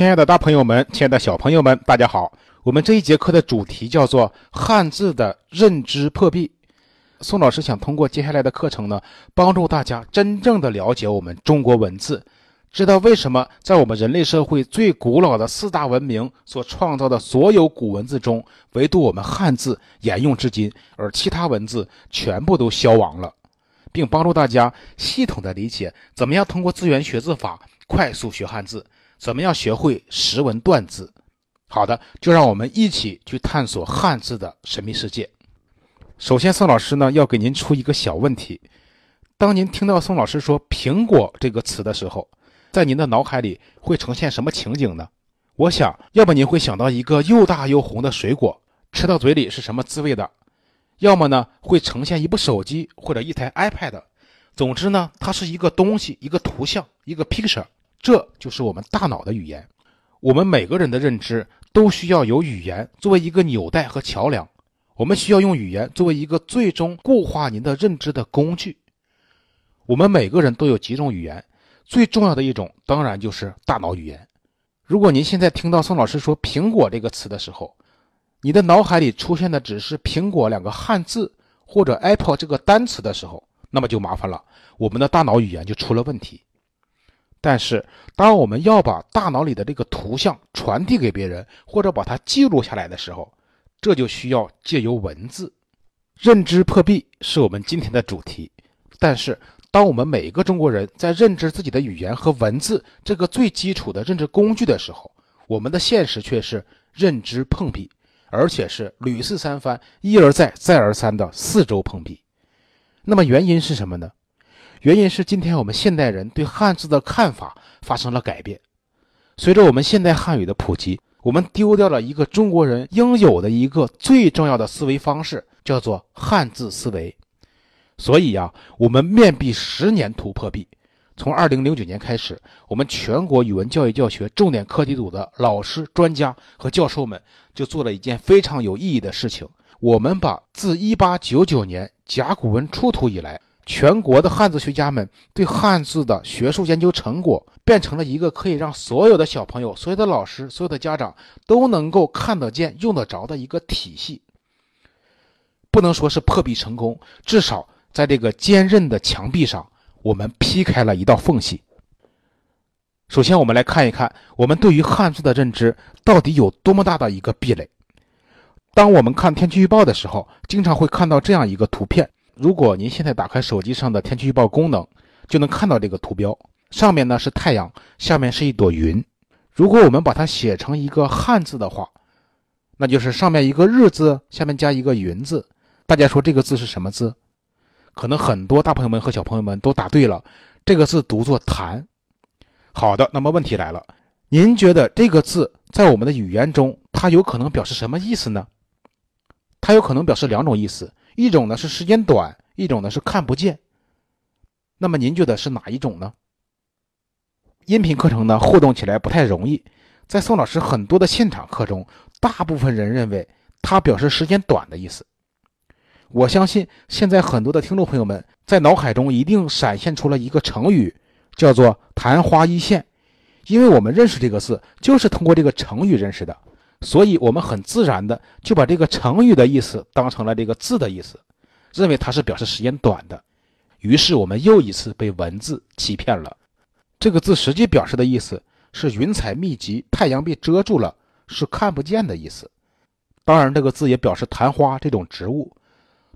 亲爱的大朋友们，亲爱的小朋友们，大家好！我们这一节课的主题叫做汉字的认知破壁。宋老师想通过接下来的课程呢，帮助大家真正的了解我们中国文字，知道为什么在我们人类社会最古老的四大文明所创造的所有古文字中，唯独我们汉字沿用至今，而其他文字全部都消亡了，并帮助大家系统的理解怎么样通过资源学字法快速学汉字，怎么样学会识文断字。好的，就让我们一起去探索汉字的神秘世界。首先，宋老师呢要给您出一个小问题：当您听到宋老师说“苹果”这个词的时候，在您的脑海里会呈现什么情景呢？我想，要么您会想到一个又大又红的水果，吃到嘴里是什么滋味的；要么呢会呈现一部手机或者一台 iPad。总之呢，它是一个东西，一个图像，一个 picture。这就是我们大脑的语言。我们每个人的认知都需要有语言作为一个纽带和桥梁。我们需要用语言作为一个最终固化您的认知的工具。我们每个人都有几种语言，最重要的一种当然就是大脑语言。如果您现在听到宋老师说“苹果”这个词的时候，你的脑海里出现的只是“苹果”两个汉字或者 “apple” 这个单词的时候，那么就麻烦了，我们的大脑语言就出了问题。但是，当我们要把大脑里的这个图像传递给别人，或者把它记录下来的时候，这就需要借由文字，认知破壁是我们今天的主题。但是，当我们每一个中国人在认知自己的语言和文字这个最基础的认知工具的时候，我们的现实却是认知碰壁，而且是屡次三番、一而再、再而三的四周碰壁。那么原因是什么呢？原因是今天我们现代人对汉字的看法发生了改变，随着我们现代汉语的普及。我们丢掉了一个中国人应有的一个最重要的思维方式，叫做汉字思维。所以呀，我们面壁十年突破壁。从二零零九年开始，我们全国语文教育教学重点课题组的老师、专家和教授们就做了一件非常有意义的事情：我们把自一八九九年甲骨文出土以来。全国的汉字学家们对汉字的学术研究成果，变成了一个可以让所有的小朋友、所有的老师、所有的家长都能够看得见、用得着的一个体系。不能说是破壁成功，至少在这个坚韧的墙壁上，我们劈开了一道缝隙。首先，我们来看一看我们对于汉字的认知到底有多么大的一个壁垒。当我们看天气预报的时候，经常会看到这样一个图片。如果您现在打开手机上的天气预报功能，就能看到这个图标，上面呢是太阳，下面是一朵云。如果我们把它写成一个汉字的话，那就是上面一个日字，下面加一个云字。大家说这个字是什么字？可能很多大朋友们和小朋友们都答对了，这个字读作“谈”。好的，那么问题来了，您觉得这个字在我们的语言中，它有可能表示什么意思呢？它有可能表示两种意思。一种呢是时间短，一种呢是看不见。那么您觉得是哪一种呢？音频课程呢互动起来不太容易，在宋老师很多的现场课中，大部分人认为它表示时间短的意思。我相信现在很多的听众朋友们在脑海中一定闪现出了一个成语，叫做“昙花一现”，因为我们认识这个字就是通过这个成语认识的。所以，我们很自然的就把这个成语的意思当成了这个字的意思，认为它是表示时间短的。于是，我们又一次被文字欺骗了。这个字实际表示的意思是云彩密集，太阳被遮住了，是看不见的意思。当然，这个字也表示昙花这种植物。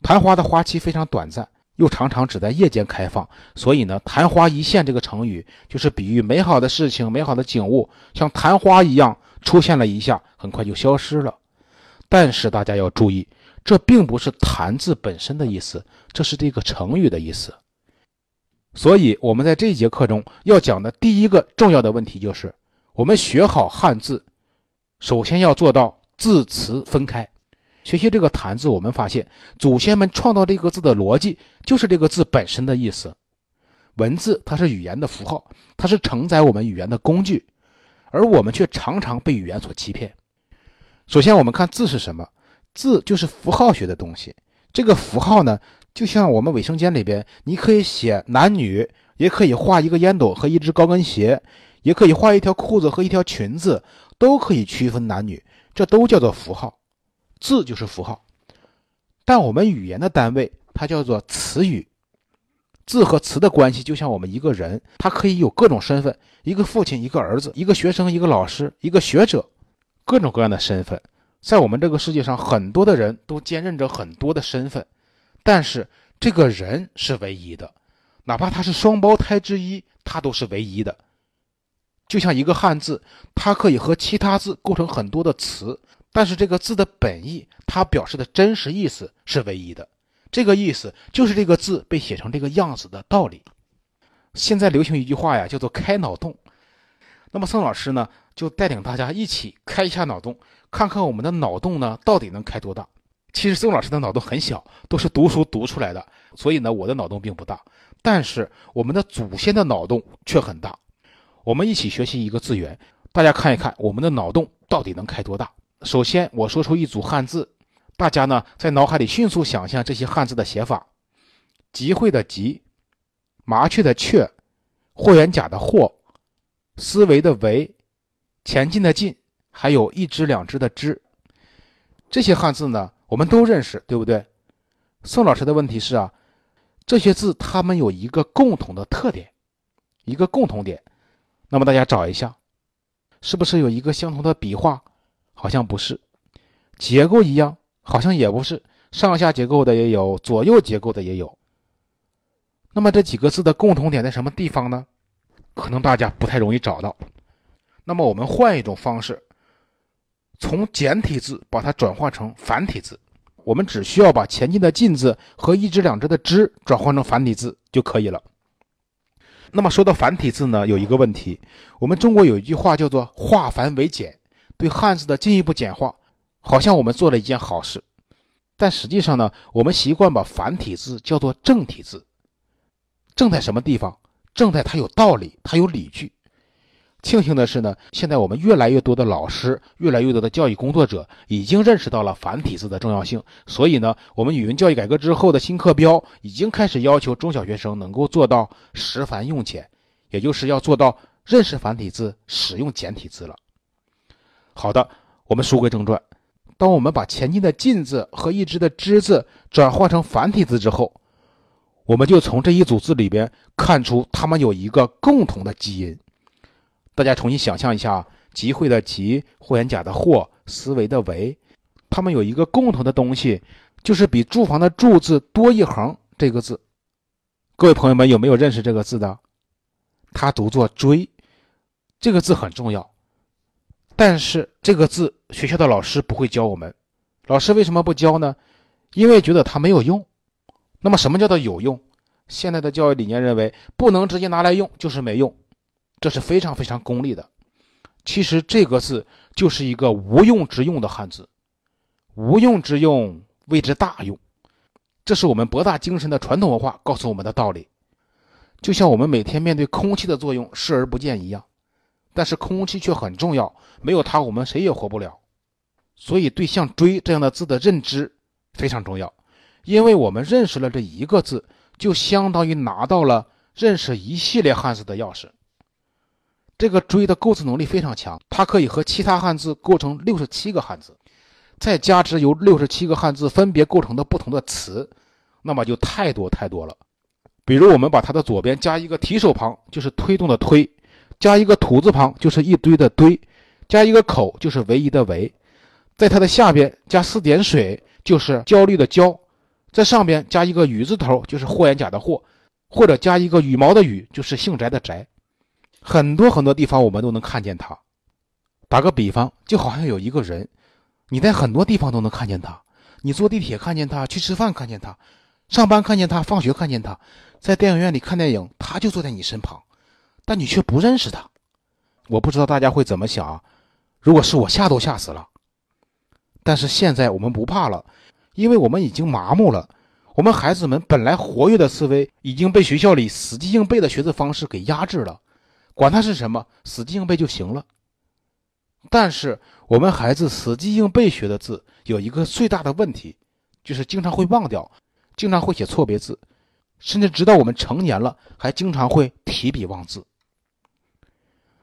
昙花的花期非常短暂，又常常只在夜间开放，所以呢，“昙花一现”这个成语就是比喻美好的事情、美好的景物，像昙花一样。出现了一下，很快就消失了。但是大家要注意，这并不是“谈”字本身的意思，这是这个成语的意思。所以，我们在这一节课中要讲的第一个重要的问题就是：我们学好汉字，首先要做到字词分开。学习这个“谈”字，我们发现祖先们创造这个字的逻辑就是这个字本身的意思。文字它是语言的符号，它是承载我们语言的工具。而我们却常常被语言所欺骗。首先，我们看字是什么？字就是符号学的东西。这个符号呢，就像我们卫生间里边，你可以写男女，也可以画一个烟斗和一只高跟鞋，也可以画一条裤子和一条裙子，都可以区分男女，这都叫做符号。字就是符号，但我们语言的单位它叫做词语。字和词的关系就像我们一个人，他可以有各种身份：一个父亲，一个儿子，一个学生，一个老师，一个学者，各种各样的身份。在我们这个世界上，很多的人都兼任着很多的身份，但是这个人是唯一的，哪怕他是双胞胎之一，他都是唯一的。就像一个汉字，它可以和其他字构成很多的词，但是这个字的本意，它表示的真实意思是唯一的。这个意思就是这个字被写成这个样子的道理。现在流行一句话呀，叫做“开脑洞”。那么宋老师呢，就带领大家一起开一下脑洞。看看我们的脑洞呢，到底能开多大？其实宋老师的脑洞很小，都是读书读出来的，所以呢，我的脑洞并不大。但是我们的祖先的脑洞却很大。我们一起学习一个字源，大家看一看我们的脑洞到底能开多大。首先，我说出一组汉字，大家呢在脑海里迅速想象这些汉字的写法：集会的集，麻雀的雀，霍元甲的霍，思维的维，前进的进。还有一只两只的只，这些汉字呢，我们都认识，对不对？宋老师的问题是啊，这些字它们有一个共同的特点，一个共同点。那么大家找一下，是不是有一个相同的笔画？好像不是。结构一样，好像也不是。上下结构的也有，左右结构的也有。那么这几个字的共同点在什么地方呢？可能大家不太容易找到。那么我们换一种方式。从简体字把它转化成繁体字，我们只需要把前进的进字和一只两只的只转换成繁体字就可以了。那么说到繁体字呢，有一个问题，我们中国有一句话叫做“化繁为简”，对汉字的进一步简化，好像我们做了一件好事。但实际上呢，我们习惯把繁体字叫做正体字。正在什么地方？正在它有道理，它有理据。庆幸的是呢，现在我们越来越多的老师，越来越多的教育工作者已经认识到了繁体字的重要性。所以呢，我们语文教育改革之后的新课标已经开始要求中小学生能够做到识繁用简，也就是要做到认识繁体字、使用简体字了。好的，我们书归正传。当我们把前进的进字和一只的之字转换成繁体字之后，我们就从这一组字里边看出它们有一个共同的基因。大家重新想象一下，集会的集，霍元甲的霍，思维的维，他们有一个共同的东西，就是比住房的住字多一横这个字。各位朋友们有没有认识这个字的？它读作追，这个字很重要。但是这个字学校的老师不会教我们，老师为什么不教呢？因为觉得它没有用。那么什么叫做有用？现在的教育理念认为，不能直接拿来用就是没用。这是非常非常功利的。其实这个字就是一个无用之用的汉字，无用之用谓之大用。这是我们博大精深的传统文化告诉我们的道理。就像我们每天面对空气的作用视而不见一样，但是空气却很重要，没有它我们谁也活不了。所以对像“追”这样的字的认知非常重要，因为我们认识了这一个字，就相当于拿到了认识一系列汉字的钥匙。这个“追”的构字能力非常强，它可以和其他汉字构成六十七个汉字，再加之由六十七个汉字分别构成的不同的词，那么就太多太多了。比如，我们把它的左边加一个提手旁，就是推动的推；加一个土字旁，就是一堆的堆；加一个口，就是唯一的唯；在它的下边加四点水，就是焦虑的焦；在上边加一个雨字头，就是霍元甲的霍；或者加一个羽毛的羽，就是姓翟的翟。很多很多地方我们都能看见它。打个比方，就好像有一个人，你在很多地方都能看见他。你坐地铁看见他，去吃饭看见他，上班看见他，放学看见他，在电影院里看电影，他就坐在你身旁，但你却不认识他。我不知道大家会怎么想，如果是我，吓都吓死了。但是现在我们不怕了，因为我们已经麻木了。我们孩子们本来活跃的思维已经被学校里死记硬背的学字方式给压制了。管它是什么，死记硬背就行了。但是我们孩子死记硬背学的字有一个最大的问题，就是经常会忘掉，经常会写错别字，甚至直到我们成年了，还经常会提笔忘字。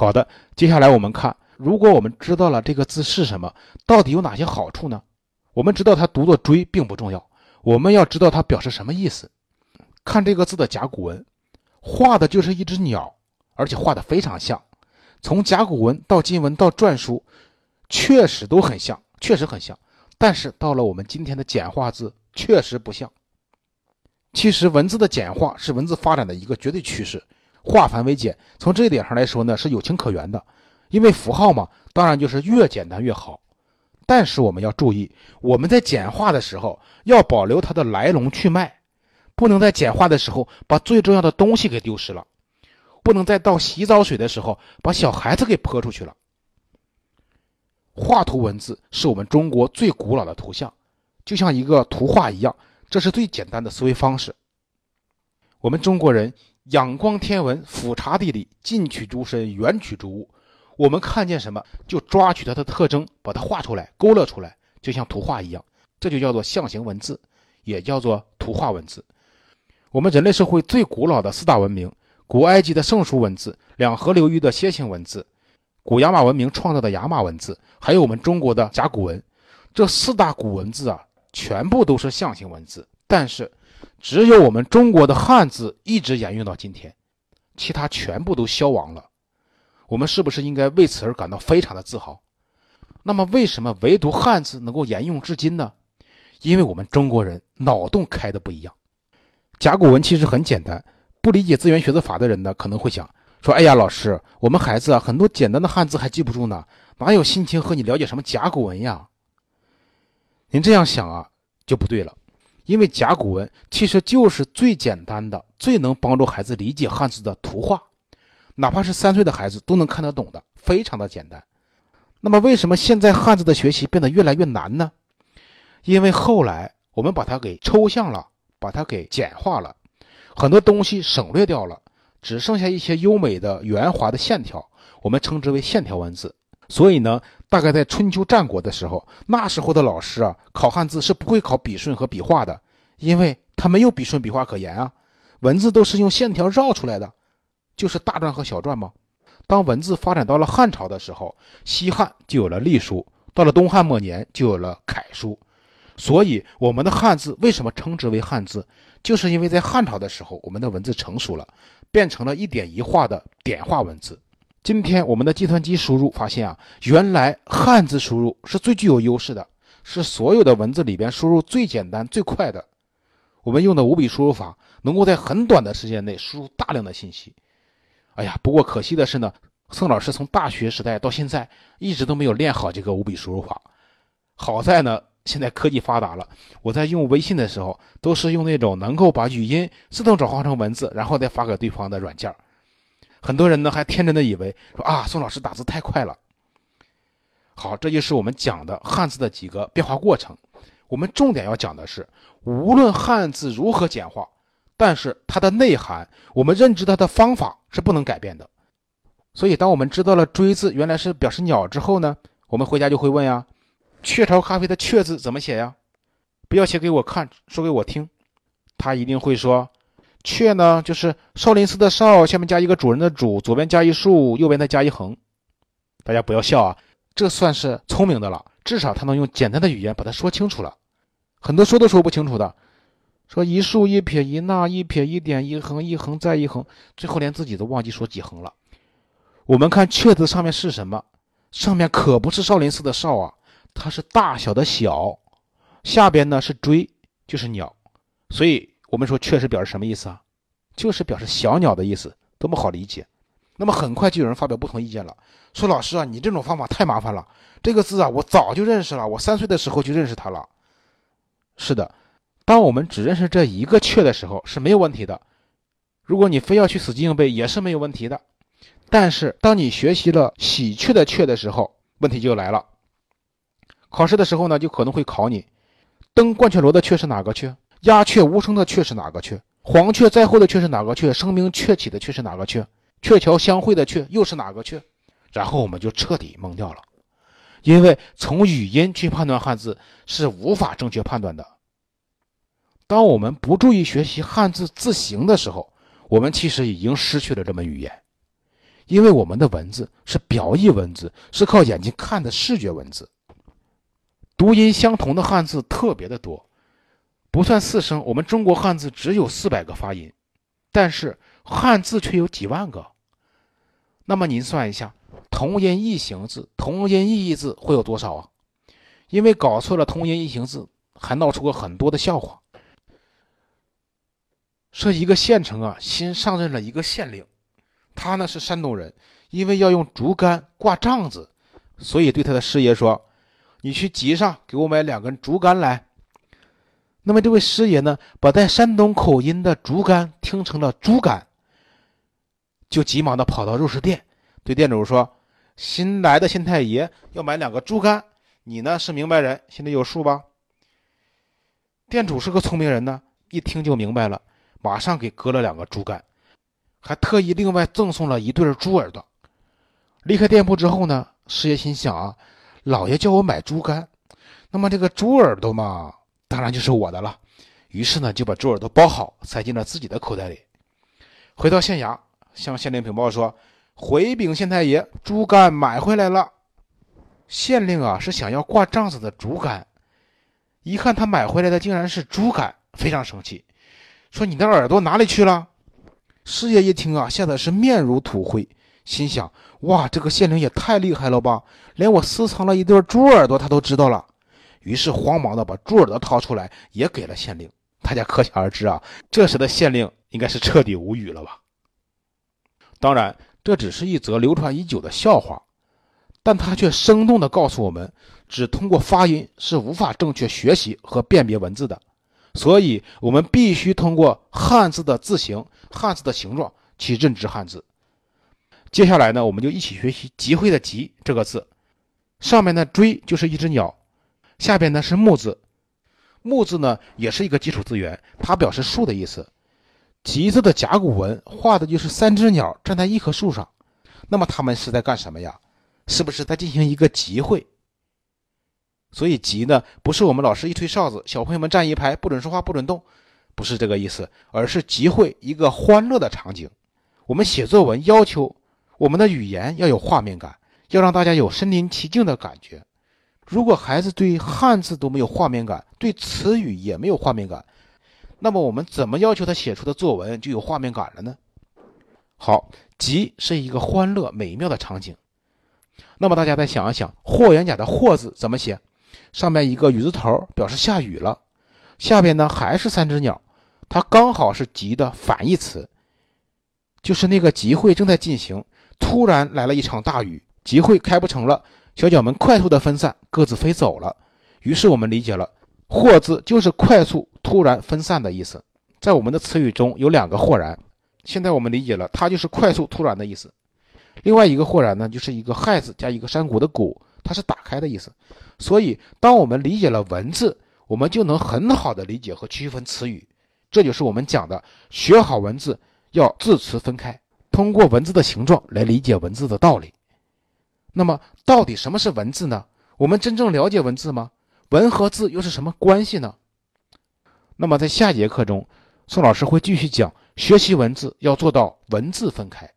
好的，接下来我们看，如果我们知道了这个字是什么，到底有哪些好处呢？我们知道它读作“追”并不重要，我们要知道它表示什么意思。看这个字的甲骨文，画的就是一只鸟，而且画的非常像。从甲骨文到金文到篆书，确实都很像，确实很像。但是到了我们今天的简化字，确实不像。其实文字的简化是文字发展的一个绝对趋势，化繁为简。从这一点上来说呢，是有情可原的。因为符号嘛，当然就是越简单越好。但是我们要注意，我们在简化的时候要保留它的来龙去脉，不能在简化的时候把最重要的东西给丢失了，不能在倒洗澡水的时候把小孩子给泼出去了。画图文字是我们中国最古老的图像，就像一个图画一样。这是最简单的思维方式。我们中国人仰观天文，俯察地理，近取诸身，远取诸物。我们看见什么，就抓取它的特征，把它画出来，勾勒出来，就像图画一样。这就叫做象形文字，也叫做图画文字。我们人类社会最古老的四大文明：古埃及的圣书文字，两河流域的楔形文字，古亚马文明创造的亚马文字，还有我们中国的甲骨文。这四大古文字啊。全部都是象形文字，但是只有我们中国的汉字一直沿用到今天，其他全部都消亡了。我们是不是应该为此而感到非常的自豪？那么，为什么唯独汉字能够沿用至今呢？因为我们中国人脑洞开的不一样。甲骨文其实很简单，不理解字源学的法的人呢，可能会想说：“哎呀，老师，我们孩子啊，很多简单的汉字还记不住呢，哪有心情和你了解什么甲骨文呀？”您这样想啊，就不对了，因为甲骨文其实就是最简单的、最能帮助孩子理解汉字的图画，哪怕是三岁的孩子都能看得懂的，非常的简单。那么，为什么现在汉字的学习变得越来越难呢？因为后来我们把它给抽象了，把它给简化了，很多东西省略掉了，只剩下一些优美的圆滑的线条，我们称之为线条文字。所以呢，大概在春秋战国的时候，那时候的老师啊，考汉字是不会考笔顺和笔画的，因为他没有笔顺笔画可言啊，文字都是用线条绕出来的，就是大篆和小篆嘛。当文字发展到了汉朝的时候，西汉就有了隶书，到了东汉末年就有了楷书。所以我们的汉字为什么称之为汉字，就是因为在汉朝的时候，我们的文字成熟了，变成了一点一画的点画文字。今天我们的计算机输入发现啊，原来汉字输入是最具有优势的，是所有的文字里边输入最简单最快的。我们用的五笔输入法能够在很短的时间内输入大量的信息。哎呀，不过可惜的是呢，宋老师从大学时代到现在一直都没有练好这个五笔输入法。好在呢，现在科技发达了，我在用微信的时候都是用那种能够把语音自动转化成文字，然后再发给对方的软件。很多人呢还天真的以为说啊，宋老师打字太快了。好，这就是我们讲的汉字的几个变化过程。我们重点要讲的是，无论汉字如何简化，但是它的内涵，我们认知它的方法是不能改变的。所以，当我们知道了“追”字原来是表示鸟之后呢，我们回家就会问呀：“雀巢咖啡的‘雀’字怎么写呀？”不要写给我看，说给我听。他一定会说。雀呢，就是少林寺的少，下面加一个主人的主，左边加一竖，右边再加一横。大家不要笑啊，这算是聪明的了，至少他能用简单的语言把它说清楚了。很多说都说不清楚的，说一竖一撇一捺一撇一点一横一横再一横，最后连自己都忘记说几横了。我们看雀字上面是什么？上面可不是少林寺的少啊，它是大小的小，下边呢是追，就是鸟，所以。我们说确实表示什么意思啊？就是表示小鸟的意思，多么好理解。那么很快就有人发表不同意见了，说老师啊，你这种方法太麻烦了。这个字啊，我早就认识了，我三岁的时候就认识它了。是的，当我们只认识这一个雀的时候是没有问题的。如果你非要去死记硬背，也是没有问题的。但是当你学习了喜鹊的鹊的时候，问题就来了。考试的时候呢，就可能会考你，登鹳雀楼的雀是哪个雀？鸦雀无声的雀是哪个雀？黄雀在后的雀是哪个雀？声名鹊起的雀是哪个雀？鹊桥相会的鹊又是哪个雀？然后我们就彻底懵掉了，因为从语音去判断汉字是无法正确判断的。当我们不注意学习汉字字形的时候，我们其实已经失去了这门语言，因为我们的文字是表意文字，是靠眼睛看的视觉文字。读音相同的汉字特别的多，不算四声，我们中国汉字只有四百个发音，但是汉字却有几万个。那么您算一下，同音异形字、同音异义字会有多少啊？因为搞错了同音异形字，还闹出过很多的笑话。说一个县城啊，新上任了一个县令，他呢是山东人，因为要用竹竿挂帐子，所以对他的师爷说：“你去集上给我买两根竹竿来。”那么这位师爷呢，把带山东口音的竹竿听成了猪肝，就急忙的跑到肉食店，对店主说：“新来的县太爷要买两个猪肝，你呢是明白人，心里有数吧？”店主是个聪明人呢，一听就明白了。马上给割了两个猪肝，还特意另外赠送了一对猪耳朵。离开店铺之后呢，师爷心想啊，老爷叫我买猪肝，那么这个猪耳朵嘛，当然就是我的了。于是呢，就把猪耳朵包好，塞进了自己的口袋里。回到县衙，向县令禀报说：“回禀县太爷，猪肝买回来了。”县令啊，是想要挂帐子的竹竿，一看他买回来的竟然是猪肝，非常生气。说你的耳朵哪里去了？师爷一听啊，吓得是面如土灰，心想：哇，这个县令也太厉害了吧，连我私藏了一对猪耳朵他都知道了。于是慌忙的把猪耳朵掏出来，也给了县令。大家可想而知啊，这时的县令应该是彻底无语了吧？当然，这只是一则流传已久的笑话，但它却生动的告诉我们，只通过发音是无法正确学习和辨别文字的。所以，我们必须通过汉字的字形、汉字的形状去认知汉字。接下来呢，我们就一起学习“集会”的“集”这个字。上面的，“追”就是一只鸟，下边呢是“木”字。“木”字呢，也是一个基础字源，它表示树的意思。“集”字的甲骨文画的就是三只鸟站在一棵树上。那么，它们是在干什么呀？是不是在进行一个集会？所以集呢，不是我们老师一吹哨子，小朋友们站一排，不准说话，不准动，不是这个意思，而是集会一个欢乐的场景。我们写作文要求我们的语言要有画面感，要让大家有身临其境的感觉。如果孩子对汉字都没有画面感，对词语也没有画面感，那么我们怎么要求他写出的作文就有画面感了呢？好，集是一个欢乐美妙的场景。那么大家再想一想，霍元甲的霍字怎么写？上面一个雨字头表示下雨了，下边呢还是三只鸟，它刚好是集的反义词，就是那个集会正在进行，突然来了一场大雨，集会开不成了，小脚们快速的分散，各自飞走了。于是我们理解了“豁”字就是快速、突然分散的意思，在我们的词语中有两个“豁然”，现在我们理解了，它就是快速、突然的意思。另外一个“豁然”呢，就是一个“亥”字加一个山谷的“谷”，它是打开的意思。所以，当我们理解了文字，我们就能很好的理解和区分词语。这就是我们讲的，学好文字要字词分开，通过文字的形状来理解文字的道理。那么，到底什么是文字呢？我们真正了解文字吗？文和字又是什么关系呢？那么，在下节课中，宋老师会继续讲，学习文字要做到文字分开，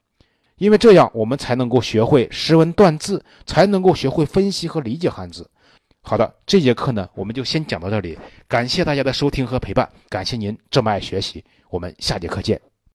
因为这样我们才能够学会识文断字，才能够学会分析和理解汉字。好的，这节课呢，我们就先讲到这里。感谢大家的收听和陪伴，感谢您这么爱学习。我们下节课见。